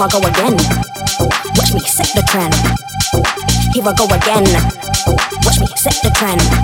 I go again. Watch me set the trend. Here I go again. Watch me set the trend.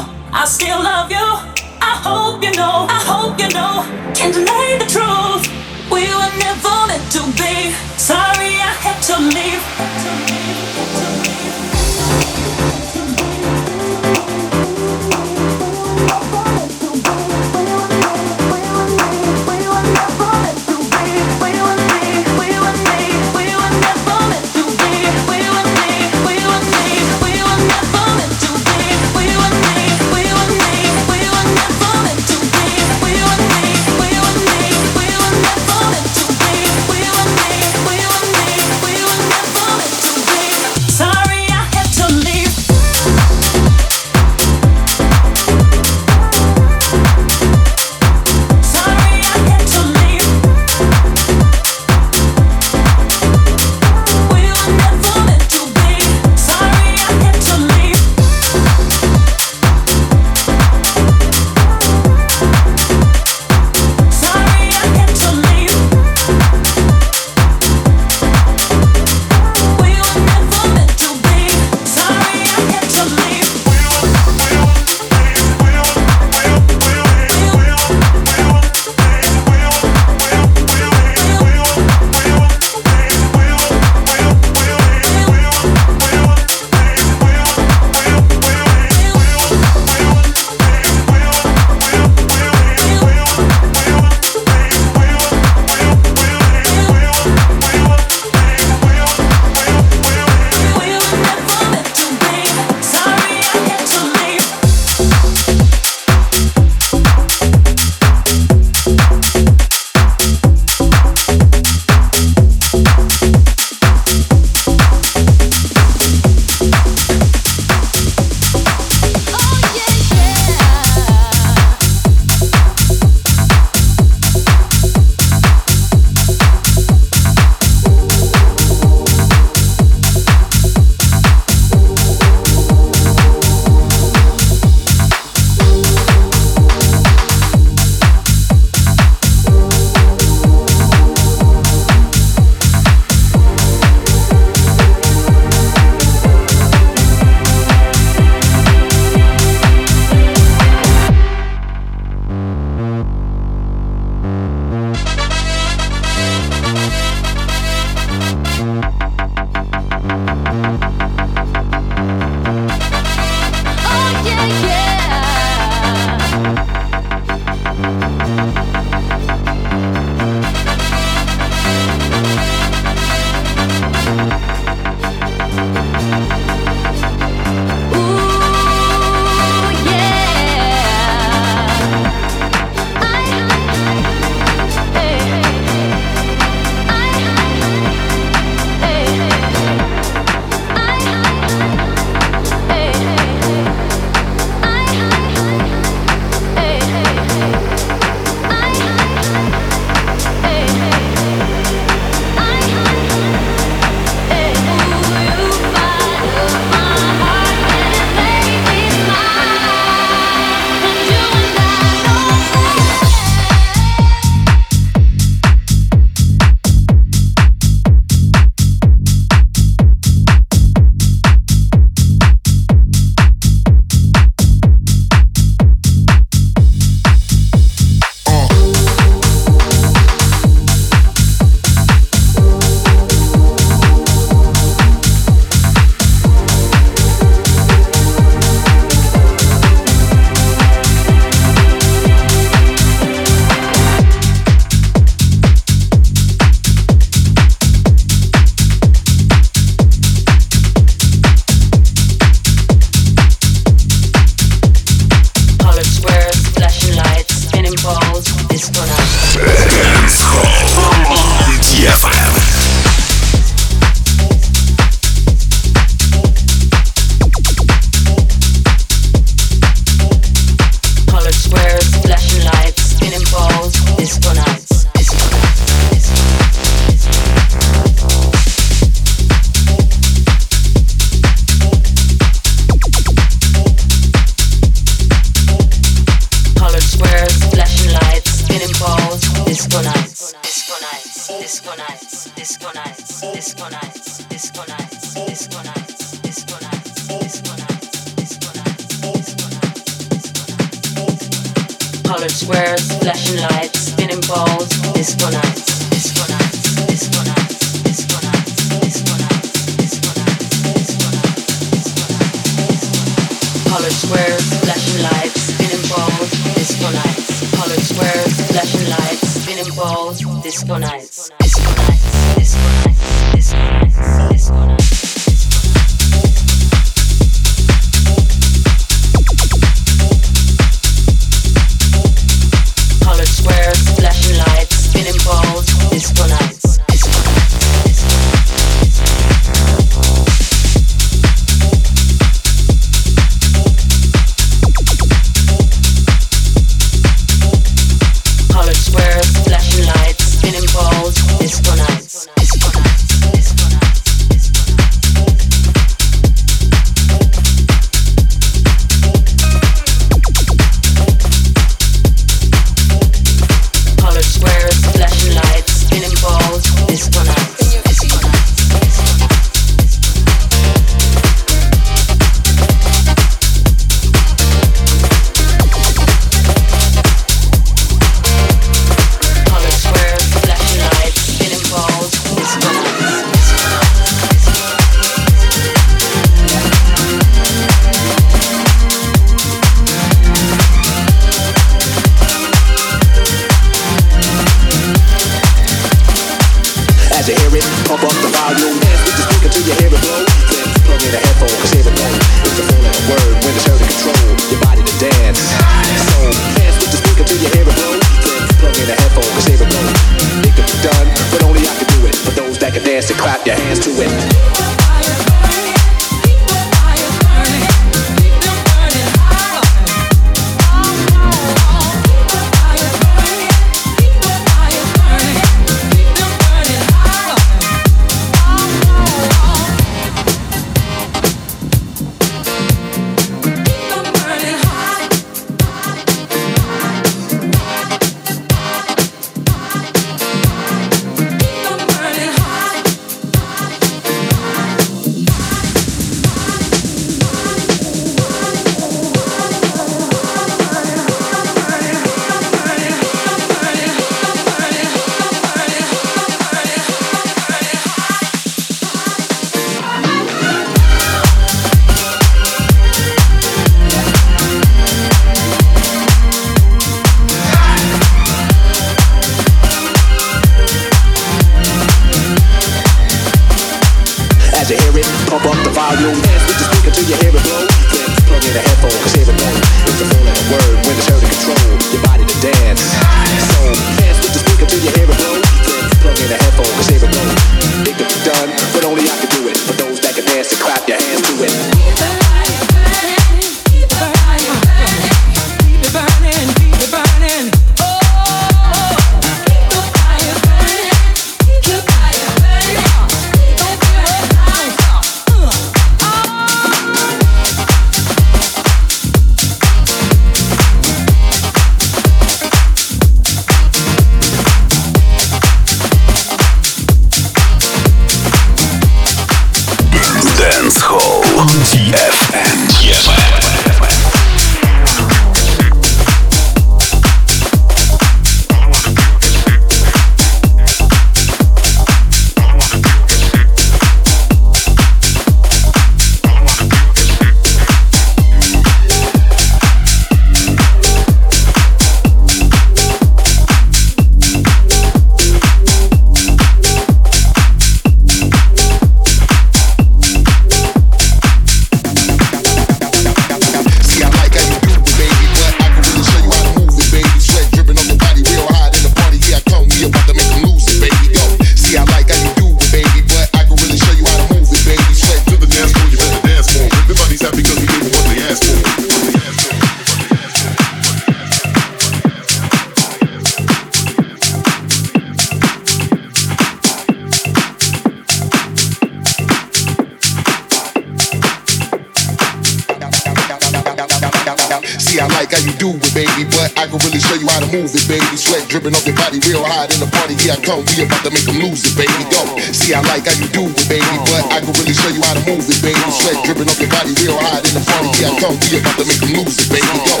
sweat dripping off your body real hot in the party. Yeah, I come. We about to make them lose it, baby. Go. See, I like how you do it, baby. But I can really show you how to move it, baby. Sweat dripping off your body real hot in the party. Yeah, I come. We about to make them lose it, baby. Go.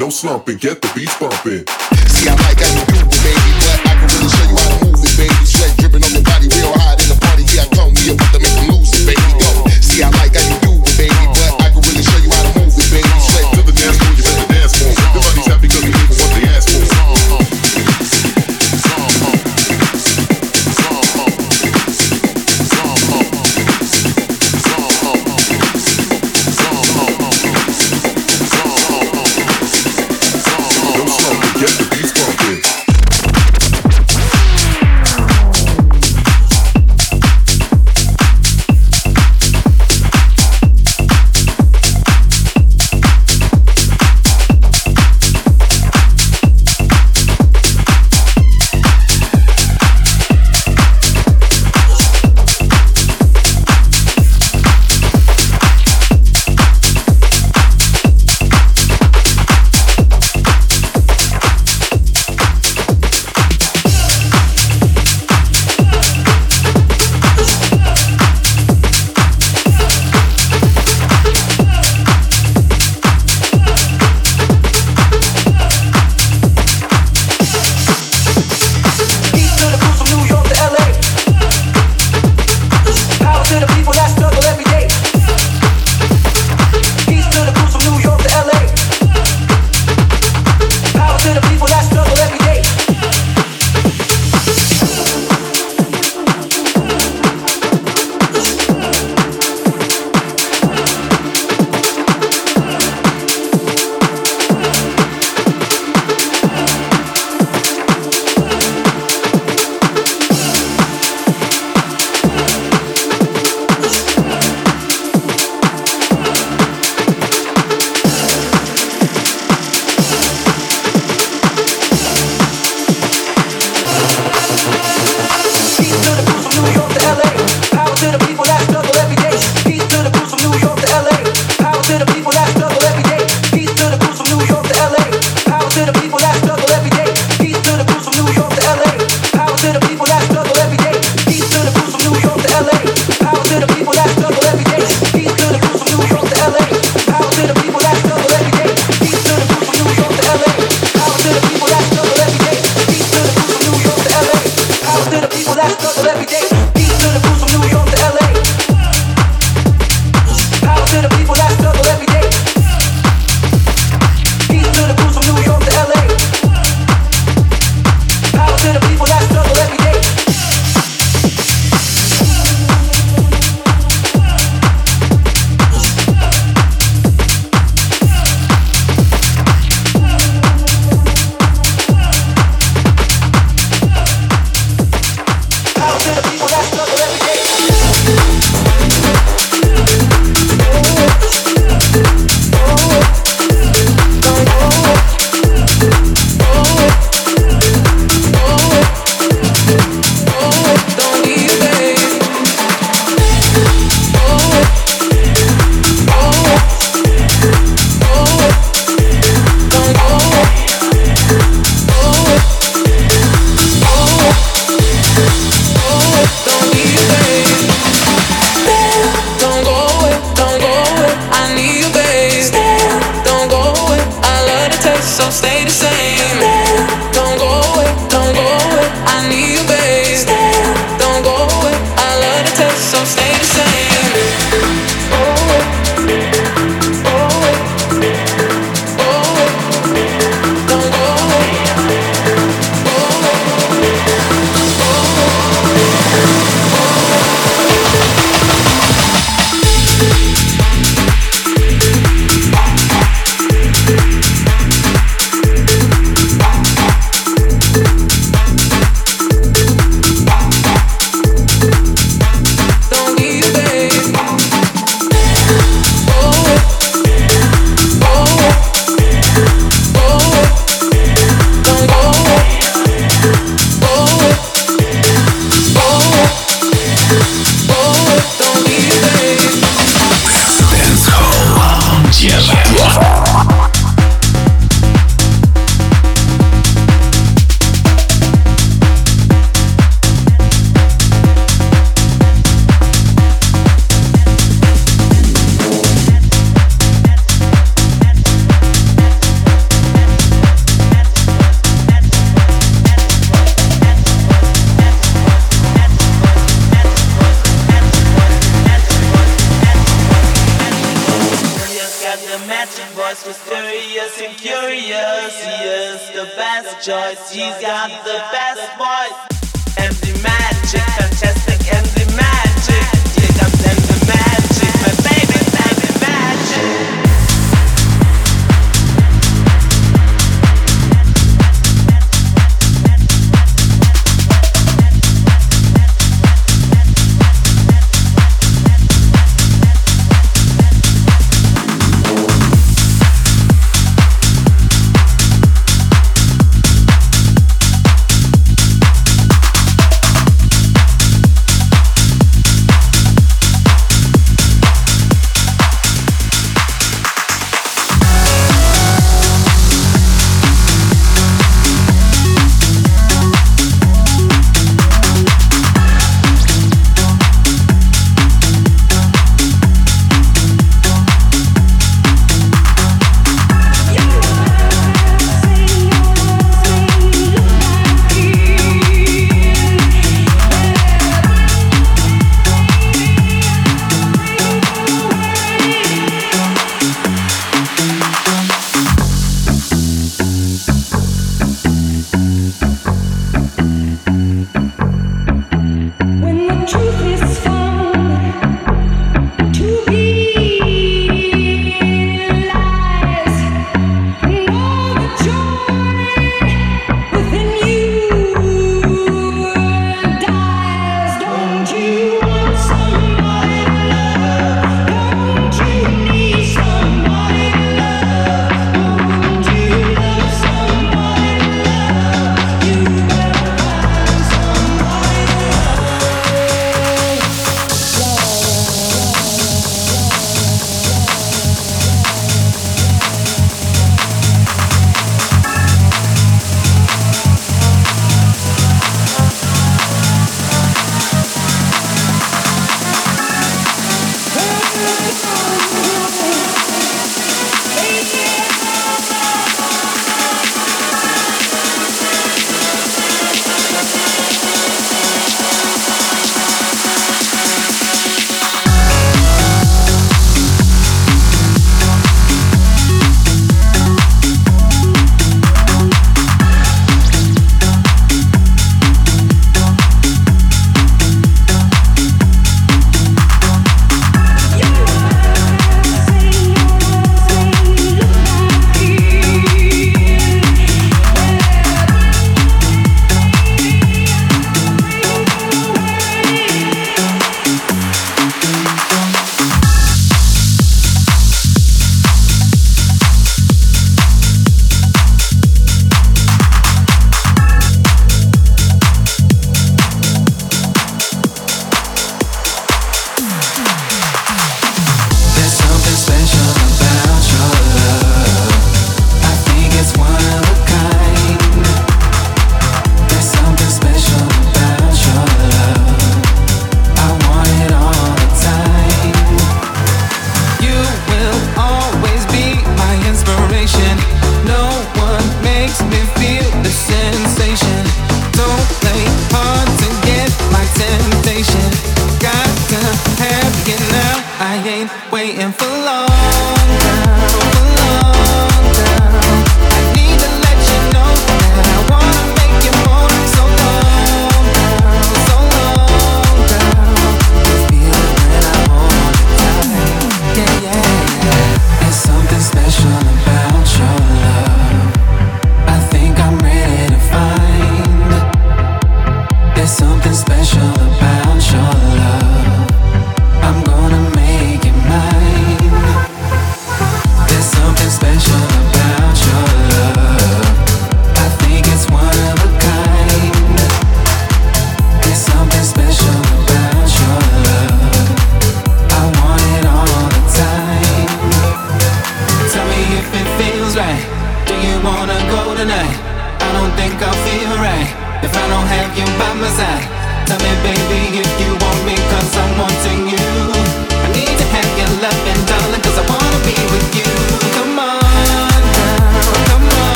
No slumping, get the beats bumping. See, I like how you do See, I like